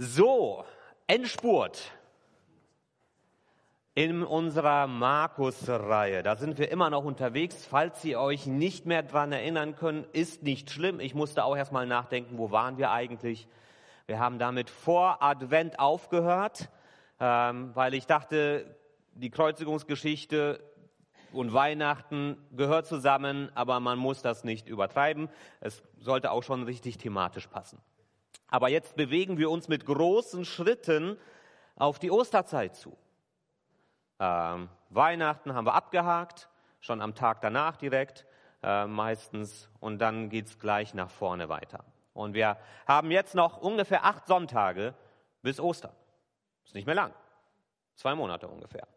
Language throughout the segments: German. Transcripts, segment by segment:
So, Endspurt in unserer Markus-Reihe. Da sind wir immer noch unterwegs. Falls Sie euch nicht mehr dran erinnern können, ist nicht schlimm. Ich musste auch erstmal nachdenken, wo waren wir eigentlich? Wir haben damit vor Advent aufgehört, ähm, weil ich dachte, die Kreuzigungsgeschichte und Weihnachten gehört zusammen, aber man muss das nicht übertreiben. Es sollte auch schon richtig thematisch passen. Aber jetzt bewegen wir uns mit großen Schritten auf die Osterzeit zu. Ähm, Weihnachten haben wir abgehakt, schon am Tag danach direkt äh, meistens. Und dann geht es gleich nach vorne weiter. Und wir haben jetzt noch ungefähr acht Sonntage bis Ostern. Ist nicht mehr lang. Zwei Monate ungefähr.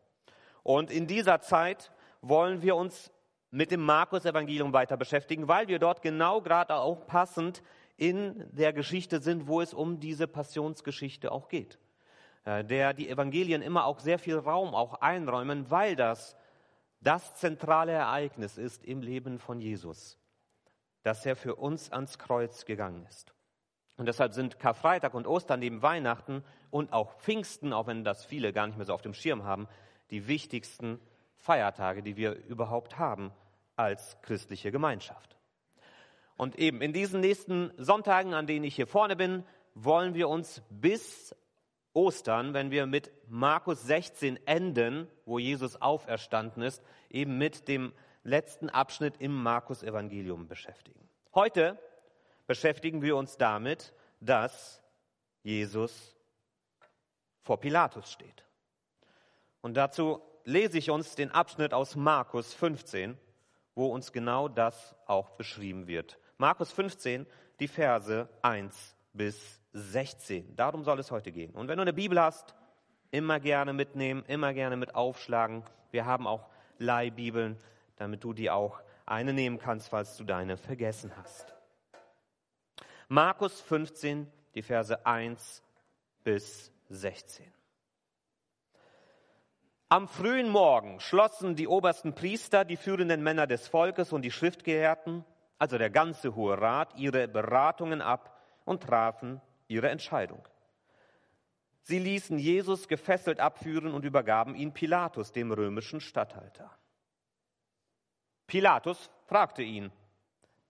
Und in dieser Zeit wollen wir uns mit dem Markus-Evangelium weiter beschäftigen, weil wir dort genau gerade auch passend in der Geschichte sind, wo es um diese Passionsgeschichte auch geht. Äh, der die Evangelien immer auch sehr viel Raum auch einräumen, weil das das zentrale Ereignis ist im Leben von Jesus, dass er für uns ans Kreuz gegangen ist. Und deshalb sind Karfreitag und Ostern neben Weihnachten und auch Pfingsten, auch wenn das viele gar nicht mehr so auf dem Schirm haben, die wichtigsten Feiertage, die wir überhaupt haben als christliche Gemeinschaft. Und eben in diesen nächsten Sonntagen, an denen ich hier vorne bin, wollen wir uns bis Ostern, wenn wir mit Markus 16 enden, wo Jesus auferstanden ist, eben mit dem letzten Abschnitt im Markus Evangelium beschäftigen. Heute beschäftigen wir uns damit, dass Jesus vor Pilatus steht. Und dazu lese ich uns den Abschnitt aus Markus 15, wo uns genau das auch beschrieben wird. Markus 15, die Verse 1 bis 16. Darum soll es heute gehen. Und wenn du eine Bibel hast, immer gerne mitnehmen, immer gerne mit aufschlagen. Wir haben auch Leihbibeln, damit du die auch eine nehmen kannst, falls du deine vergessen hast. Markus 15, die Verse 1 bis 16. Am frühen Morgen schlossen die obersten Priester, die führenden Männer des Volkes und die Schriftgelehrten, also der ganze Hohe Rat, ihre Beratungen ab und trafen ihre Entscheidung. Sie ließen Jesus gefesselt abführen und übergaben ihn Pilatus, dem römischen Statthalter. Pilatus fragte ihn,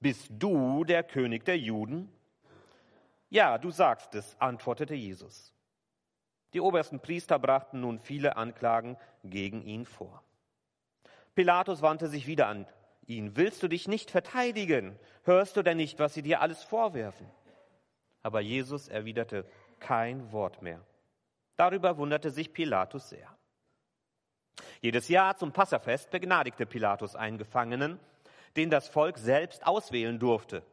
Bist du der König der Juden? Ja, du sagst es, antwortete Jesus. Die obersten Priester brachten nun viele Anklagen gegen ihn vor. Pilatus wandte sich wieder an ihn. Willst du dich nicht verteidigen? Hörst du denn nicht, was sie dir alles vorwerfen? Aber Jesus erwiderte kein Wort mehr. Darüber wunderte sich Pilatus sehr. Jedes Jahr zum Passafest begnadigte Pilatus einen Gefangenen, den das Volk selbst auswählen durfte.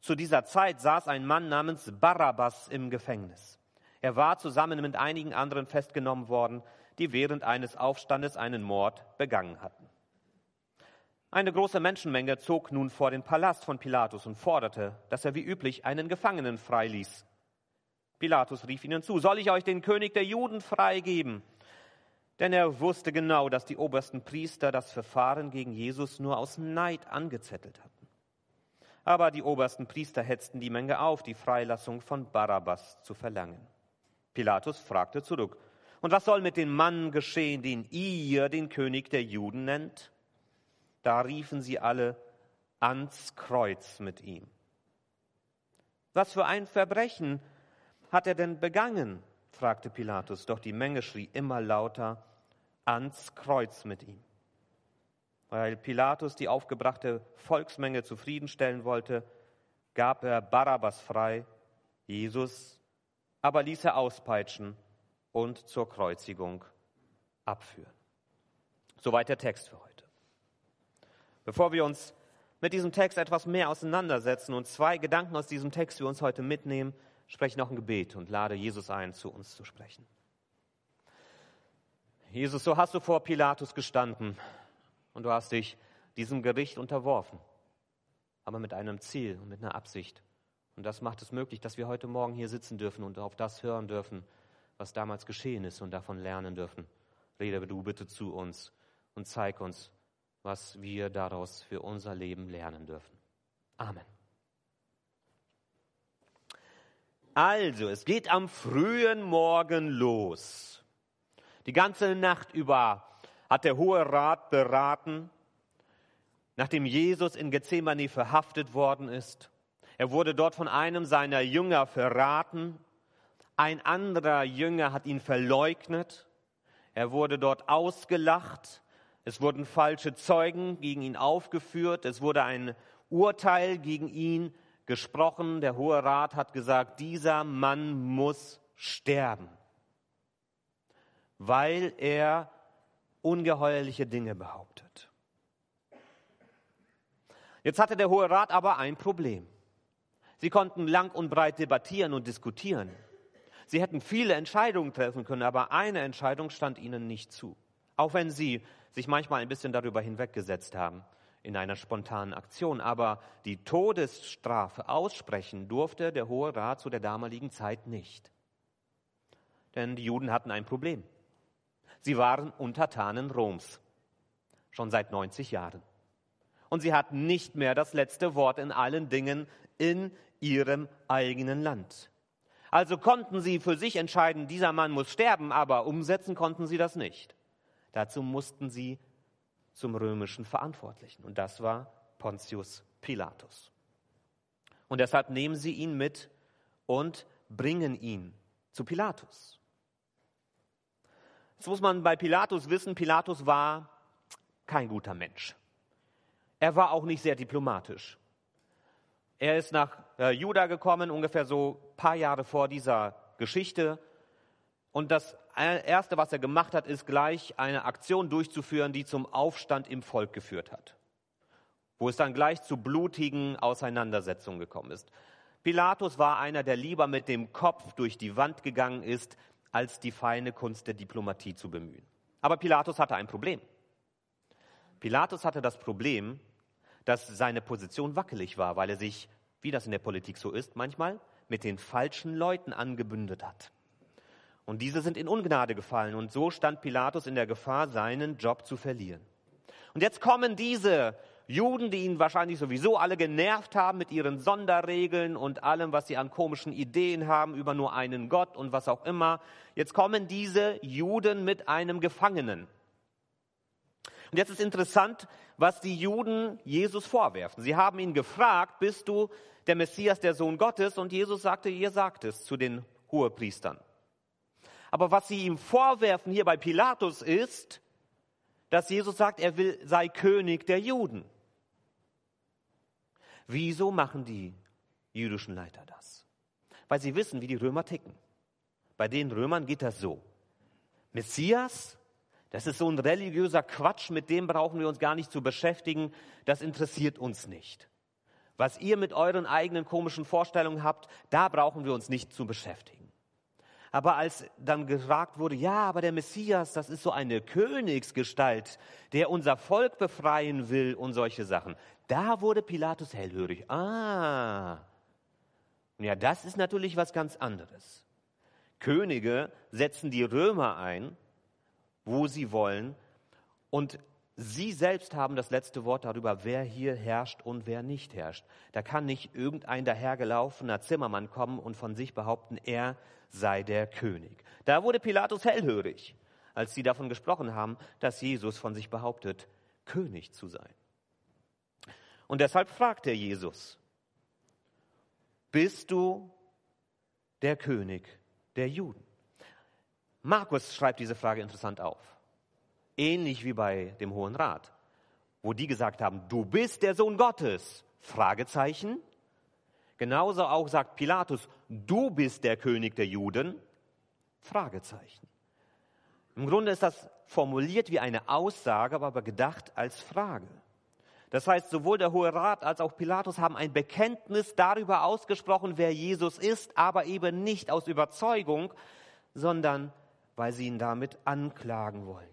Zu dieser Zeit saß ein Mann namens Barabbas im Gefängnis. Er war zusammen mit einigen anderen festgenommen worden, die während eines Aufstandes einen Mord begangen hatten. Eine große Menschenmenge zog nun vor den Palast von Pilatus und forderte, dass er wie üblich einen Gefangenen freiließ. Pilatus rief ihnen zu, soll ich euch den König der Juden freigeben? Denn er wusste genau, dass die obersten Priester das Verfahren gegen Jesus nur aus Neid angezettelt hatten. Aber die obersten Priester hetzten die Menge auf, die Freilassung von Barabbas zu verlangen. Pilatus fragte zurück, und was soll mit dem Mann geschehen, den ihr den König der Juden nennt? Da riefen sie alle ans Kreuz mit ihm. Was für ein Verbrechen hat er denn begangen? fragte Pilatus, doch die Menge schrie immer lauter ans Kreuz mit ihm. Weil Pilatus die aufgebrachte Volksmenge zufriedenstellen wollte, gab er Barabbas frei, Jesus aber ließ er auspeitschen und zur Kreuzigung abführen. Soweit der Text für heute. Bevor wir uns mit diesem Text etwas mehr auseinandersetzen und zwei Gedanken aus diesem Text für uns heute mitnehmen, spreche noch ein Gebet und lade Jesus ein, zu uns zu sprechen. Jesus, so hast du vor Pilatus gestanden und du hast dich diesem Gericht unterworfen, aber mit einem Ziel und mit einer Absicht. Und das macht es möglich, dass wir heute Morgen hier sitzen dürfen und auf das hören dürfen, was damals geschehen ist und davon lernen dürfen. Rede du bitte zu uns und zeig uns, was wir daraus für unser Leben lernen dürfen. Amen. Also, es geht am frühen Morgen los. Die ganze Nacht über hat der Hohe Rat beraten, nachdem Jesus in Gethsemane verhaftet worden ist. Er wurde dort von einem seiner Jünger verraten. Ein anderer Jünger hat ihn verleugnet. Er wurde dort ausgelacht. Es wurden falsche Zeugen gegen ihn aufgeführt. Es wurde ein Urteil gegen ihn gesprochen. Der Hohe Rat hat gesagt, dieser Mann muss sterben, weil er ungeheuerliche Dinge behauptet. Jetzt hatte der Hohe Rat aber ein Problem. Sie konnten lang und breit debattieren und diskutieren. Sie hätten viele Entscheidungen treffen können, aber eine Entscheidung stand ihnen nicht zu. Auch wenn sie sich manchmal ein bisschen darüber hinweggesetzt haben in einer spontanen Aktion. Aber die Todesstrafe aussprechen durfte der Hohe Rat zu der damaligen Zeit nicht. Denn die Juden hatten ein Problem. Sie waren Untertanen Roms, schon seit 90 Jahren. Und sie hatten nicht mehr das letzte Wort in allen Dingen in ihrem eigenen Land. Also konnten sie für sich entscheiden, dieser Mann muss sterben, aber umsetzen konnten sie das nicht. Dazu mussten sie zum römischen Verantwortlichen. Und das war Pontius Pilatus. Und deshalb nehmen sie ihn mit und bringen ihn zu Pilatus. Jetzt muss man bei Pilatus wissen, Pilatus war kein guter Mensch. Er war auch nicht sehr diplomatisch. Er ist nach äh, Juda gekommen, ungefähr so ein paar Jahre vor dieser Geschichte. Und das Erste, was er gemacht hat, ist gleich eine Aktion durchzuführen, die zum Aufstand im Volk geführt hat. Wo es dann gleich zu blutigen Auseinandersetzungen gekommen ist. Pilatus war einer, der lieber mit dem Kopf durch die Wand gegangen ist, als die feine Kunst der Diplomatie zu bemühen. Aber Pilatus hatte ein Problem. Pilatus hatte das Problem, dass seine Position wackelig war, weil er sich, wie das in der Politik so ist, manchmal mit den falschen Leuten angebündet hat. Und diese sind in Ungnade gefallen und so stand Pilatus in der Gefahr, seinen Job zu verlieren. Und jetzt kommen diese Juden, die ihn wahrscheinlich sowieso alle genervt haben mit ihren Sonderregeln und allem, was sie an komischen Ideen haben über nur einen Gott und was auch immer. Jetzt kommen diese Juden mit einem Gefangenen. Und jetzt ist interessant, was die Juden Jesus vorwerfen. Sie haben ihn gefragt, bist du der Messias, der Sohn Gottes? Und Jesus sagte, ihr sagt es zu den Hohepriestern. Aber was sie ihm vorwerfen hier bei Pilatus ist, dass Jesus sagt, er will, sei König der Juden. Wieso machen die jüdischen Leiter das? Weil sie wissen, wie die Römer ticken. Bei den Römern geht das so. Messias, das ist so ein religiöser Quatsch, mit dem brauchen wir uns gar nicht zu beschäftigen, das interessiert uns nicht. Was ihr mit euren eigenen komischen Vorstellungen habt, da brauchen wir uns nicht zu beschäftigen. Aber als dann gefragt wurde, ja, aber der Messias, das ist so eine Königsgestalt, der unser Volk befreien will und solche Sachen, da wurde Pilatus hellhörig. Ah, ja, das ist natürlich was ganz anderes. Könige setzen die Römer ein, wo sie wollen, und sie selbst haben das letzte Wort darüber, wer hier herrscht und wer nicht herrscht. Da kann nicht irgendein dahergelaufener Zimmermann kommen und von sich behaupten, er sei der König. Da wurde Pilatus hellhörig, als sie davon gesprochen haben, dass Jesus von sich behauptet, König zu sein. Und deshalb fragt er Jesus, bist du der König der Juden? Markus schreibt diese Frage interessant auf. Ähnlich wie bei dem Hohen Rat, wo die gesagt haben, du bist der Sohn Gottes. Fragezeichen. Genauso auch sagt Pilatus, du bist der König der Juden. Fragezeichen. Im Grunde ist das formuliert wie eine Aussage, aber gedacht als Frage. Das heißt, sowohl der Hohe Rat als auch Pilatus haben ein Bekenntnis darüber ausgesprochen, wer Jesus ist, aber eben nicht aus Überzeugung, sondern weil sie ihn damit anklagen wollen.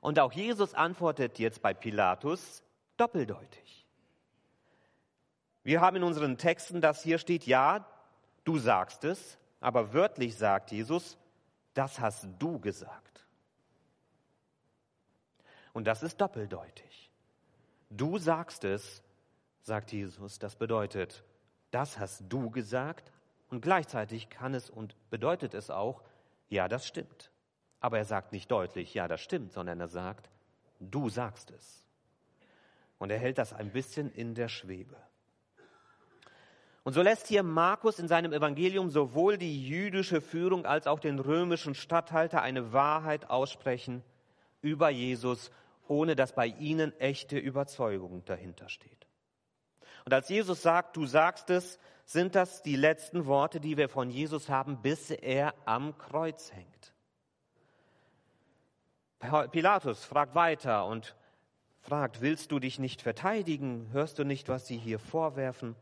Und auch Jesus antwortet jetzt bei Pilatus doppeldeutig. Wir haben in unseren Texten, dass hier steht, ja, du sagst es, aber wörtlich sagt Jesus, das hast du gesagt. Und das ist doppeldeutig. Du sagst es, sagt Jesus. Das bedeutet, das hast du gesagt, Und gleichzeitig kann es und bedeutet es auch, ja, das stimmt. Aber er sagt nicht deutlich, ja, das stimmt, sondern er sagt, du sagst es. Und er hält das ein bisschen in der Schwebe. Und so lässt hier Markus in seinem Evangelium sowohl die jüdische Führung als auch den römischen Statthalter eine Wahrheit aussprechen über Jesus, ohne dass bei ihnen echte Überzeugung dahinter steht. Und als Jesus sagt, du sagst es, sind das die letzten Worte, die wir von Jesus haben, bis er am Kreuz hängt. Pilatus fragt weiter und fragt, willst du dich nicht verteidigen? Hörst du nicht, was sie hier vorwerfen?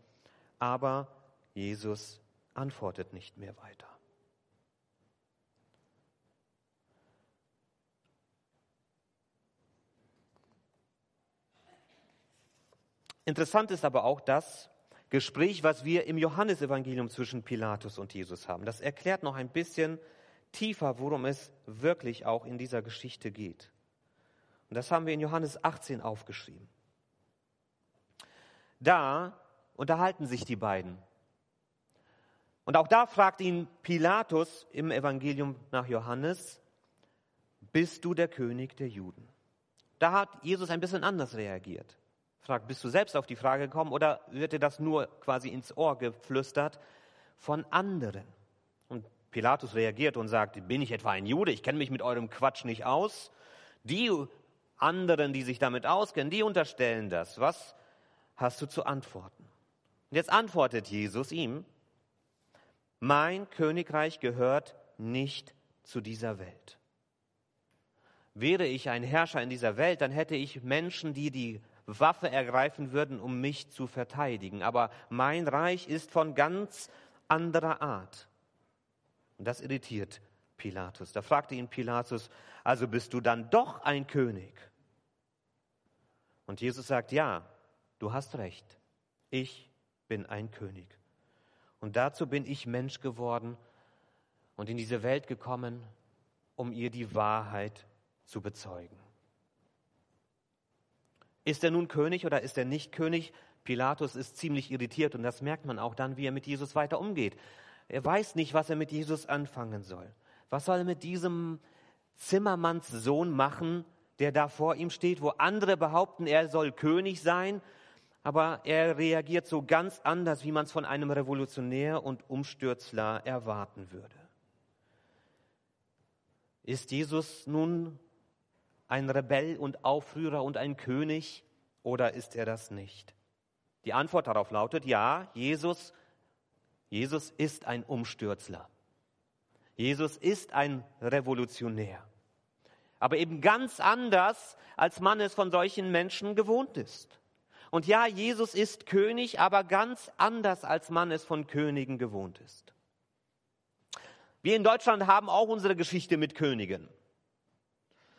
Aber Jesus antwortet nicht mehr weiter. Interessant ist aber auch das Gespräch, was wir im Johannesevangelium zwischen Pilatus und Jesus haben. Das erklärt noch ein bisschen tiefer, worum es wirklich auch in dieser Geschichte geht. Und das haben wir in Johannes 18 aufgeschrieben. Da unterhalten sich die beiden. Und auch da fragt ihn Pilatus im Evangelium nach Johannes, bist du der König der Juden? Da hat Jesus ein bisschen anders reagiert fragt, bist du selbst auf die Frage gekommen oder wird dir das nur quasi ins Ohr geflüstert von anderen? Und Pilatus reagiert und sagt, bin ich etwa ein Jude? Ich kenne mich mit eurem Quatsch nicht aus. Die anderen, die sich damit auskennen, die unterstellen das. Was hast du zu antworten? Und jetzt antwortet Jesus ihm, mein Königreich gehört nicht zu dieser Welt. Wäre ich ein Herrscher in dieser Welt, dann hätte ich Menschen, die die Waffe ergreifen würden, um mich zu verteidigen. Aber mein Reich ist von ganz anderer Art. Und das irritiert Pilatus. Da fragte ihn Pilatus, also bist du dann doch ein König? Und Jesus sagt, ja, du hast recht. Ich bin ein König. Und dazu bin ich Mensch geworden und in diese Welt gekommen, um ihr die Wahrheit zu bezeugen. Ist er nun König oder ist er nicht König? Pilatus ist ziemlich irritiert und das merkt man auch dann, wie er mit Jesus weiter umgeht. Er weiß nicht, was er mit Jesus anfangen soll. Was soll er mit diesem Zimmermannssohn machen, der da vor ihm steht, wo andere behaupten, er soll König sein, aber er reagiert so ganz anders, wie man es von einem Revolutionär und Umstürzler erwarten würde. Ist Jesus nun ein Rebell und Aufrührer und ein König oder ist er das nicht? Die Antwort darauf lautet, ja, Jesus, Jesus ist ein Umstürzler. Jesus ist ein Revolutionär. Aber eben ganz anders, als man es von solchen Menschen gewohnt ist. Und ja, Jesus ist König, aber ganz anders, als man es von Königen gewohnt ist. Wir in Deutschland haben auch unsere Geschichte mit Königen.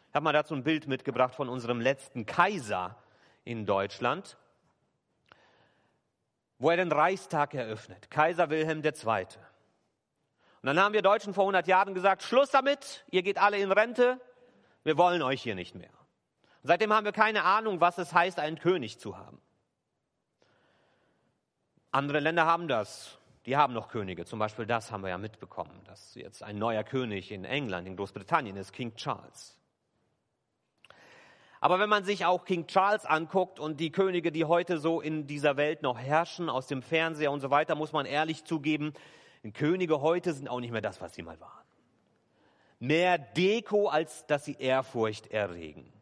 Ich habe mal dazu ein Bild mitgebracht von unserem letzten Kaiser in Deutschland, wo er den Reichstag eröffnet, Kaiser Wilhelm II. Und dann haben wir Deutschen vor 100 Jahren gesagt, Schluss damit, ihr geht alle in Rente, wir wollen euch hier nicht mehr. Seitdem haben wir keine Ahnung, was es heißt, einen König zu haben. Andere Länder haben das. Die haben noch Könige. Zum Beispiel das haben wir ja mitbekommen, dass jetzt ein neuer König in England, in Großbritannien ist, King Charles. Aber wenn man sich auch King Charles anguckt und die Könige, die heute so in dieser Welt noch herrschen, aus dem Fernseher und so weiter, muss man ehrlich zugeben, Könige heute sind auch nicht mehr das, was sie mal waren. Mehr Deko, als dass sie Ehrfurcht erregen.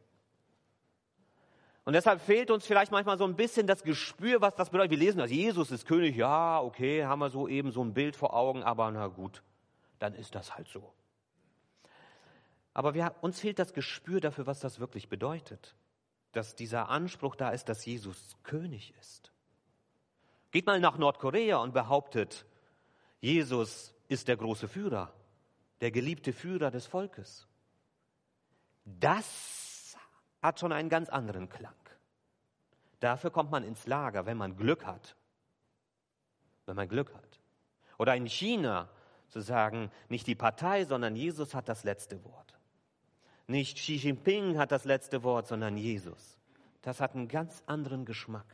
Und deshalb fehlt uns vielleicht manchmal so ein bisschen das Gespür, was das bedeutet. Wir lesen dass Jesus ist König, ja, okay, haben wir so eben so ein Bild vor Augen, aber na gut, dann ist das halt so. Aber wir, uns fehlt das Gespür dafür, was das wirklich bedeutet. Dass dieser Anspruch da ist, dass Jesus König ist. Geht mal nach Nordkorea und behauptet, Jesus ist der große Führer, der geliebte Führer des Volkes. Das hat schon einen ganz anderen Klang. Dafür kommt man ins Lager, wenn man Glück hat. Wenn man Glück hat. Oder in China zu sagen, nicht die Partei, sondern Jesus hat das letzte Wort. Nicht Xi Jinping hat das letzte Wort, sondern Jesus. Das hat einen ganz anderen Geschmack.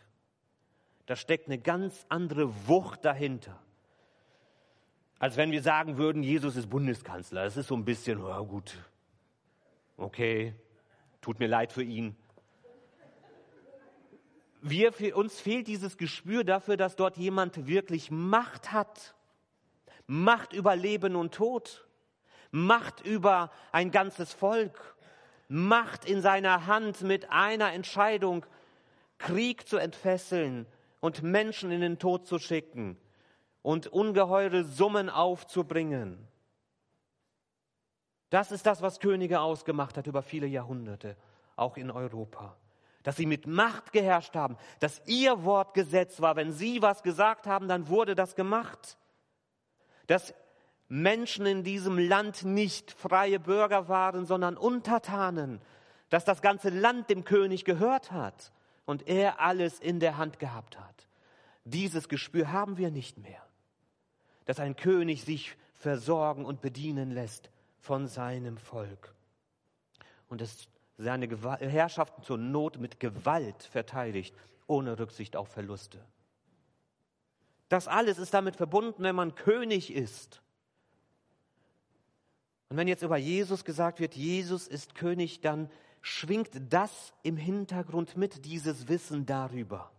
Da steckt eine ganz andere Wucht dahinter. Als wenn wir sagen würden, Jesus ist Bundeskanzler. Das ist so ein bisschen, oh gut, okay, tut mir leid für ihn. Wir, uns fehlt dieses Gespür dafür, dass dort jemand wirklich Macht hat. Macht über Leben und Tod. Macht über ein ganzes Volk. Macht in seiner Hand mit einer Entscheidung, Krieg zu entfesseln und Menschen in den Tod zu schicken und ungeheure Summen aufzubringen. Das ist das, was Könige ausgemacht hat über viele Jahrhunderte, auch in Europa dass sie mit Macht geherrscht haben, dass ihr Wort Gesetz war. Wenn sie was gesagt haben, dann wurde das gemacht. Dass Menschen in diesem Land nicht freie Bürger waren, sondern Untertanen. Dass das ganze Land dem König gehört hat und er alles in der Hand gehabt hat. Dieses Gespür haben wir nicht mehr. Dass ein König sich versorgen und bedienen lässt von seinem Volk. Und es seine Herrschaften zur Not mit Gewalt verteidigt, ohne Rücksicht auf Verluste. Das alles ist damit verbunden, wenn man König ist. Und wenn jetzt über Jesus gesagt wird, Jesus ist König, dann schwingt das im Hintergrund mit, dieses Wissen darüber.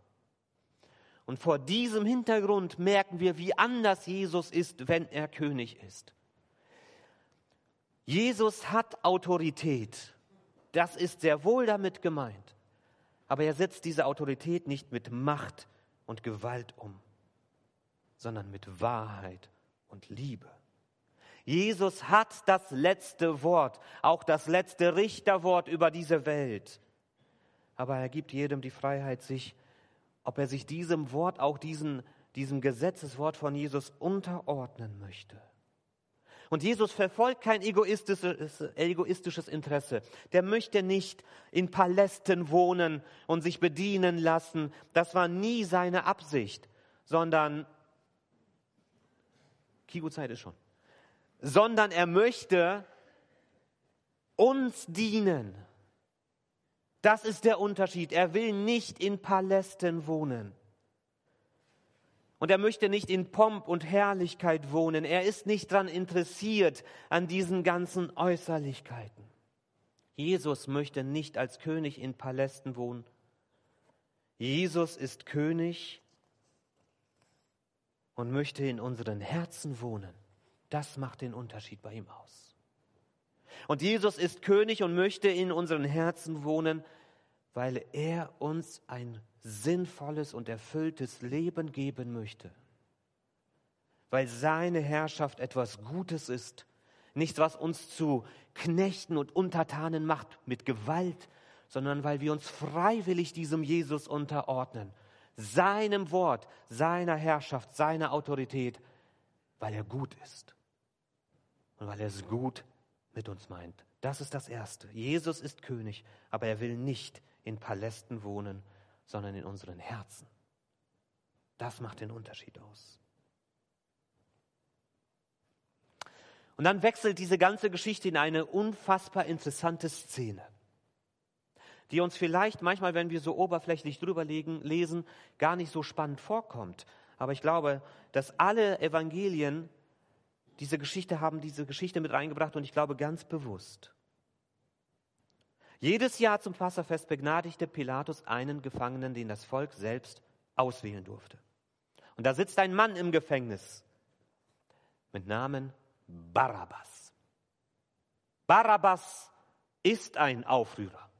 Und vor diesem Hintergrund merken wir, wie anders Jesus ist, wenn er König ist. Jesus hat Autorität. Das ist sehr wohl damit gemeint. Aber er setzt diese Autorität nicht mit Macht und Gewalt um, sondern mit Wahrheit und Liebe. Jesus hat das letzte Wort, auch das letzte Richterwort über diese Welt. Aber er gibt jedem die Freiheit, sich, ob er sich diesem Wort, auch diesen, diesem Gesetzeswort von Jesus unterordnen möchte. Und Jesus verfolgt kein egoistisches, egoistisches Interesse. Der möchte nicht in Palästen wohnen und sich bedienen lassen. Das war nie seine Absicht, sondern, Kigo-Zeit ist schon, sondern er möchte uns dienen. Das ist der Unterschied. Er will nicht in Palästen wohnen. Und er möchte nicht in Pomp und Herrlichkeit wohnen. Er ist nicht daran interessiert an diesen ganzen Äußerlichkeiten. Jesus möchte nicht als König in Palästen wohnen. Jesus ist König und möchte in unseren Herzen wohnen. Das macht den Unterschied bei ihm aus. Und Jesus ist König und möchte in unseren Herzen wohnen, weil er uns ein sinnvolles und erfülltes Leben geben möchte. Weil seine Herrschaft etwas Gutes ist, nichts, was uns zu Knechten und Untertanen macht mit Gewalt, sondern weil wir uns freiwillig diesem Jesus unterordnen, seinem Wort, seiner Herrschaft, seiner Autorität, weil er gut ist und weil er es gut mit uns meint. Das ist das Erste. Jesus ist König, aber er will nicht in Palästen wohnen, sondern in unseren Herzen. Das macht den Unterschied aus. Und dann wechselt diese ganze Geschichte in eine unfassbar interessante Szene, die uns vielleicht manchmal, wenn wir so oberflächlich drüber lesen, gar nicht so spannend vorkommt. Aber ich glaube, dass alle Evangelien diese Geschichte haben, diese Geschichte mit reingebracht und ich glaube ganz bewusst. Jedes Jahr zum Passafest begnadigte Pilatus einen Gefangenen, den das Volk selbst auswählen durfte. Und da sitzt ein Mann im Gefängnis mit Namen Barabbas. Barabbas ist ein Aufrührer.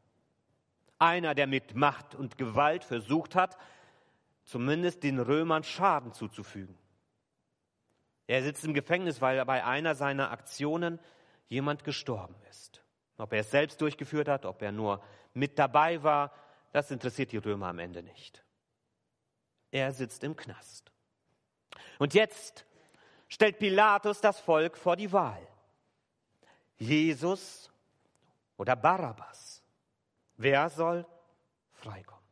Einer, der mit Macht und Gewalt versucht hat, zumindest den Römern Schaden zuzufügen. Er sitzt im Gefängnis, weil bei einer seiner Aktionen jemand gestorben ist. Ob er es selbst durchgeführt hat, ob er nur mit dabei war, das interessiert die Römer am Ende nicht. Er sitzt im Knast. Und jetzt stellt Pilatus das Volk vor die Wahl. Jesus oder Barabbas. Wer soll freikommen?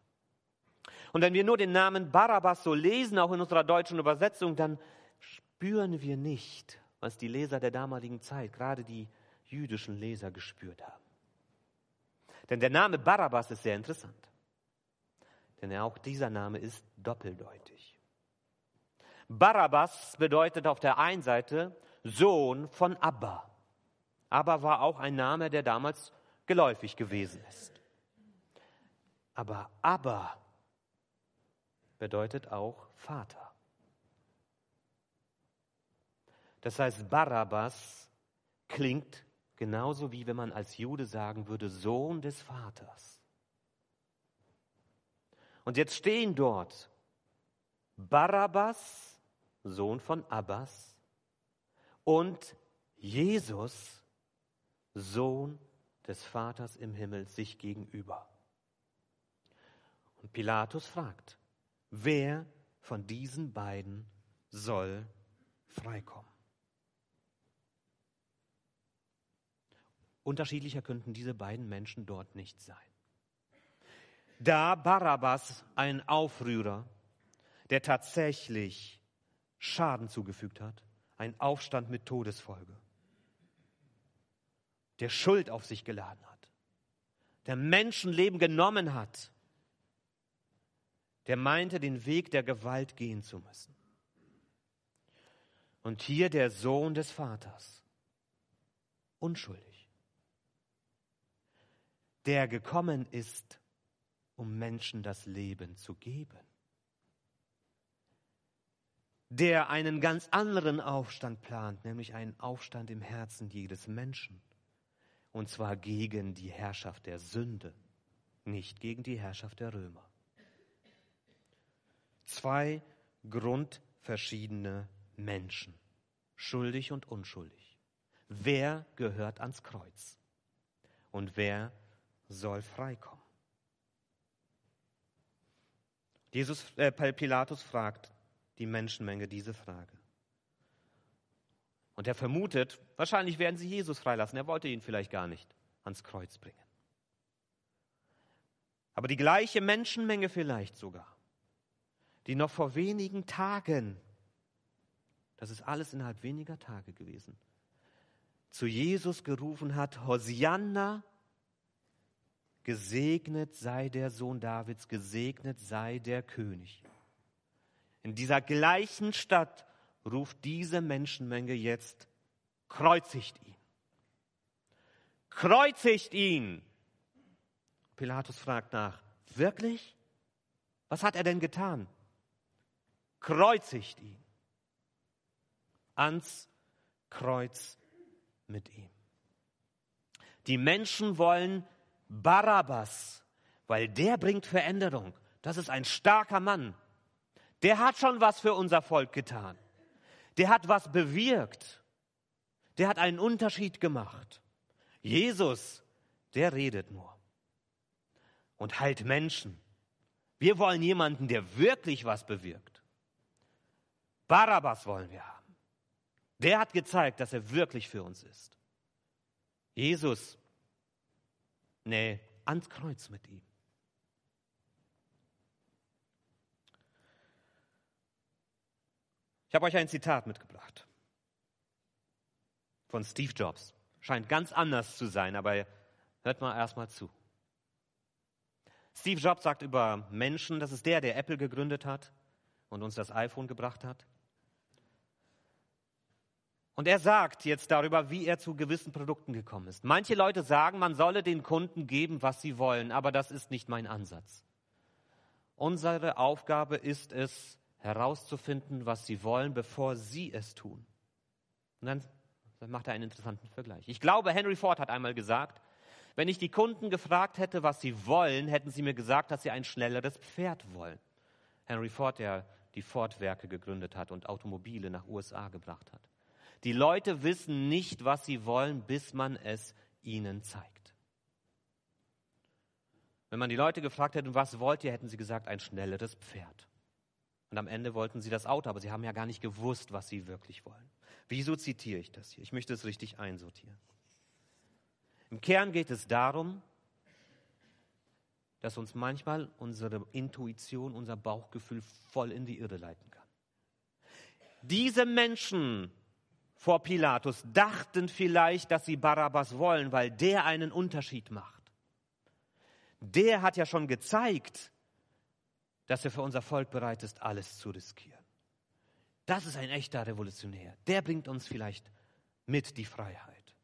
Und wenn wir nur den Namen Barabbas so lesen, auch in unserer deutschen Übersetzung, dann spüren wir nicht, was die Leser der damaligen Zeit, gerade die jüdischen Leser gespürt haben. Denn der Name Barabbas ist sehr interessant. Denn auch dieser Name ist doppeldeutig. Barabbas bedeutet auf der einen Seite Sohn von Abba. Abba war auch ein Name, der damals geläufig gewesen ist. Aber Abba bedeutet auch Vater. Das heißt, Barabbas klingt genauso wie wenn man als Jude sagen würde, Sohn des Vaters. Und jetzt stehen dort Barabbas, Sohn von Abbas, und Jesus, Sohn des Vaters im Himmel, sich gegenüber. Und Pilatus fragt, wer von diesen beiden soll freikommen? Unterschiedlicher könnten diese beiden Menschen dort nicht sein. Da Barabbas ein Aufrührer, der tatsächlich Schaden zugefügt hat, ein Aufstand mit Todesfolge, der Schuld auf sich geladen hat, der Menschenleben genommen hat, der meinte, den Weg der Gewalt gehen zu müssen. Und hier der Sohn des Vaters, unschuldig, der gekommen ist, um Menschen das Leben zu geben der einen ganz anderen Aufstand plant, nämlich einen Aufstand im Herzen jedes Menschen. Und zwar gegen die Herrschaft der Sünde, nicht gegen die Herrschaft der Römer. Zwei grundverschiedene Menschen, schuldig und unschuldig. Wer gehört ans Kreuz? Und wer soll freikommen? Jesus, äh, Pilatus fragt, die Menschenmenge diese Frage. Und er vermutet, wahrscheinlich werden sie Jesus freilassen. Er wollte ihn vielleicht gar nicht ans Kreuz bringen. Aber die gleiche Menschenmenge vielleicht sogar, die noch vor wenigen Tagen, das ist alles innerhalb weniger Tage gewesen, zu Jesus gerufen hat, Hosianna, gesegnet sei der Sohn Davids, gesegnet sei der König. In dieser gleichen Stadt ruft diese Menschenmenge jetzt, kreuzigt ihn. Kreuzigt ihn. Pilatus fragt nach, wirklich? Was hat er denn getan? Kreuzigt ihn. Ans Kreuz mit ihm. Die Menschen wollen Barabbas, weil der bringt Veränderung. Das ist ein starker Mann. Der hat schon was für unser Volk getan. Der hat was bewirkt. Der hat einen Unterschied gemacht. Jesus, der redet nur und heilt Menschen. Wir wollen jemanden, der wirklich was bewirkt. Barabbas wollen wir haben. Der hat gezeigt, dass er wirklich für uns ist. Jesus, nee, ans Kreuz mit ihm. Ich habe euch ein Zitat mitgebracht von Steve Jobs. Scheint ganz anders zu sein, aber hört mal erstmal zu. Steve Jobs sagt über Menschen, das ist der, der Apple gegründet hat und uns das iPhone gebracht hat. Und er sagt jetzt darüber, wie er zu gewissen Produkten gekommen ist. Manche Leute sagen, man solle den Kunden geben, was sie wollen, aber das ist nicht mein Ansatz. Unsere Aufgabe ist es, herauszufinden, was sie wollen, bevor sie es tun. Und dann, macht er einen interessanten Vergleich. Ich glaube, Henry Ford hat einmal gesagt, wenn ich die Kunden gefragt hätte, was sie wollen, hätten sie mir gesagt, dass sie ein schnelleres Pferd wollen. Henry Ford, der die Ford-Werke gegründet hat und Automobile nach USA gebracht hat. Die Leute wissen nicht, was sie wollen, bis man es ihnen zeigt. Wenn man die Leute gefragt hätte, was wollt ihr, hätten sie gesagt, ein schnelleres Pferd. Und am Ende wollten sie das Auto, aber sie haben ja gar nicht gewusst, was sie wirklich wollen. Wieso zitiere ich das hier? Ich möchte es richtig einsortieren. Im Kern geht es darum, dass uns manchmal unsere Intuition, unser Bauchgefühl voll in die Irre leiten kann. Diese Menschen vor Pilatus dachten vielleicht, dass sie Barabbas wollen, weil der einen Unterschied macht. Der hat ja schon gezeigt, dass er für unser Volk bereit ist, alles zu riskieren. Das ist ein echter Revolutionär. Der bringt uns vielleicht mit die Freiheit.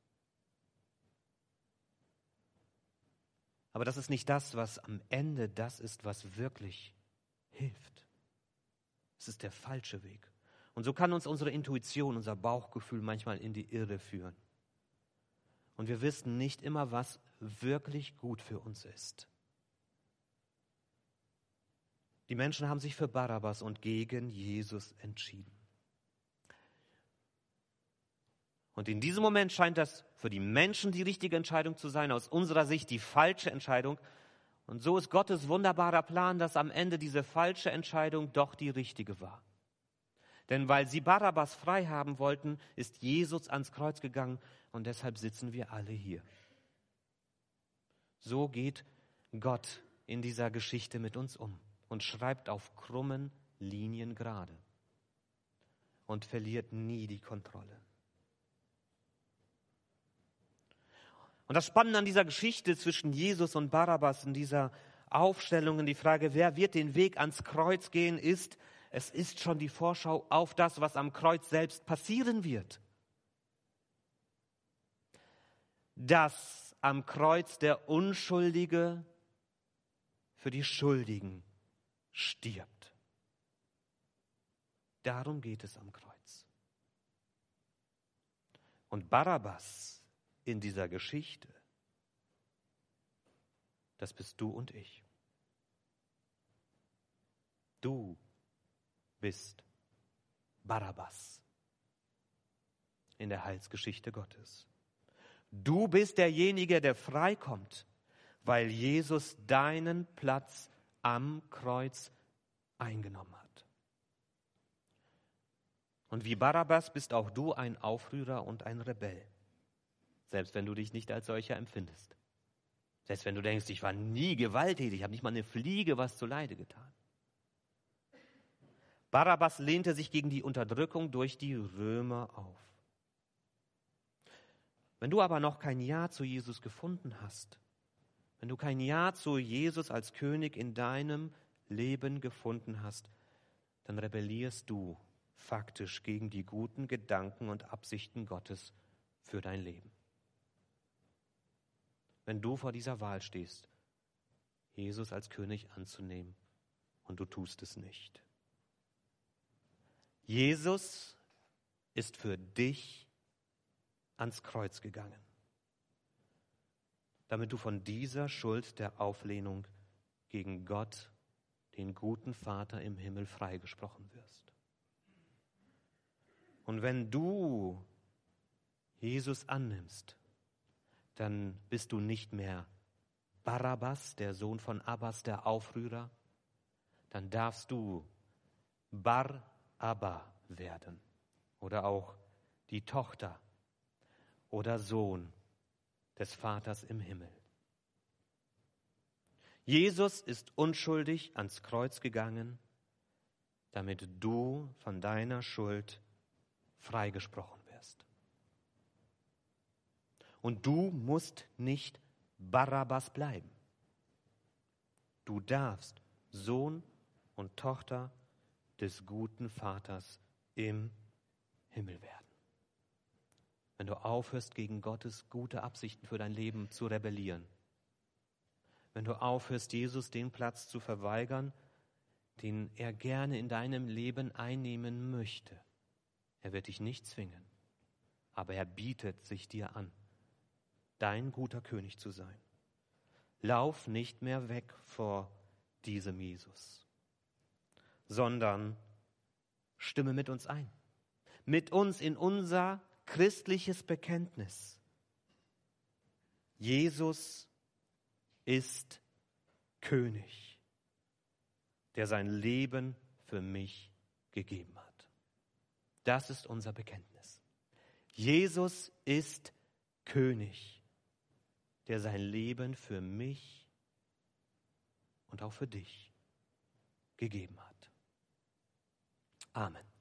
Aber das ist nicht das, was am Ende das ist, was wirklich hilft. Es ist der falsche Weg. Und so kann uns unsere Intuition, unser Bauchgefühl manchmal in die Irre führen. Und wir wissen nicht immer, was wirklich gut für uns ist. Die Menschen haben sich für Barabbas und gegen Jesus entschieden. Und in diesem Moment scheint das für die Menschen die richtige Entscheidung zu sein, aus unserer Sicht die falsche Entscheidung. Und so ist Gottes wunderbarer Plan, dass am Ende diese falsche Entscheidung doch die richtige war. Denn weil sie Barabbas frei haben wollten, ist Jesus ans Kreuz gegangen und deshalb sitzen wir alle hier. So geht Gott in dieser Geschichte mit uns um und schreibt auf krummen Linien gerade und verliert nie die Kontrolle. Und das Spannende an dieser Geschichte zwischen Jesus und Barabbas, in dieser Aufstellung, in die Frage, wer wird den Weg ans Kreuz gehen, ist, es ist schon die Vorschau auf das, was am Kreuz selbst passieren wird. Dass am Kreuz der Unschuldige für die Schuldigen stirbt. Darum geht es am Kreuz. Und Barabbas in dieser Geschichte, das bist du und ich. Du bist Barabbas in der Heilsgeschichte Gottes. Du bist derjenige, der freikommt, weil Jesus deinen Platz am Kreuz eingenommen hat. Und wie Barabbas bist auch du ein Aufrührer und ein Rebell selbst wenn du dich nicht als solcher empfindest. Selbst wenn du denkst, ich war nie gewalttätig, ich habe nicht mal eine Fliege was zu Leide getan. Barabbas lehnte sich gegen die Unterdrückung durch die Römer auf. Wenn du aber noch kein Ja zu Jesus gefunden hast, wenn du kein Ja zu Jesus als König in deinem Leben gefunden hast, dann rebellierst du faktisch gegen die guten Gedanken und Absichten Gottes für dein Leben wenn du vor dieser Wahl stehst, Jesus als König anzunehmen und du tust es nicht. Jesus ist für dich ans Kreuz gegangen, damit du von dieser Schuld der Auflehnung gegen Gott, den guten Vater im Himmel, freigesprochen wirst. Und wenn du Jesus annimmst, dann bist du nicht mehr Barabbas, der Sohn von Abbas, der Aufrührer, dann darfst du Bar Abba werden oder auch die Tochter oder Sohn des Vaters im Himmel. Jesus ist unschuldig ans Kreuz gegangen, damit du von deiner Schuld freigesprochen und du musst nicht Barabbas bleiben. Du darfst Sohn und Tochter des guten Vaters im Himmel werden. Wenn du aufhörst, gegen Gottes gute Absichten für dein Leben zu rebellieren. Wenn du aufhörst, Jesus den Platz zu verweigern, den er gerne in deinem Leben einnehmen möchte. Er wird dich nicht zwingen, aber er bietet sich dir an dein guter König zu sein. Lauf nicht mehr weg vor diesem Jesus, sondern stimme mit uns ein, mit uns in unser christliches Bekenntnis. Jesus ist König, der sein Leben für mich gegeben hat. Das ist unser Bekenntnis. Jesus ist König der sein Leben für mich und auch für dich gegeben hat. Amen.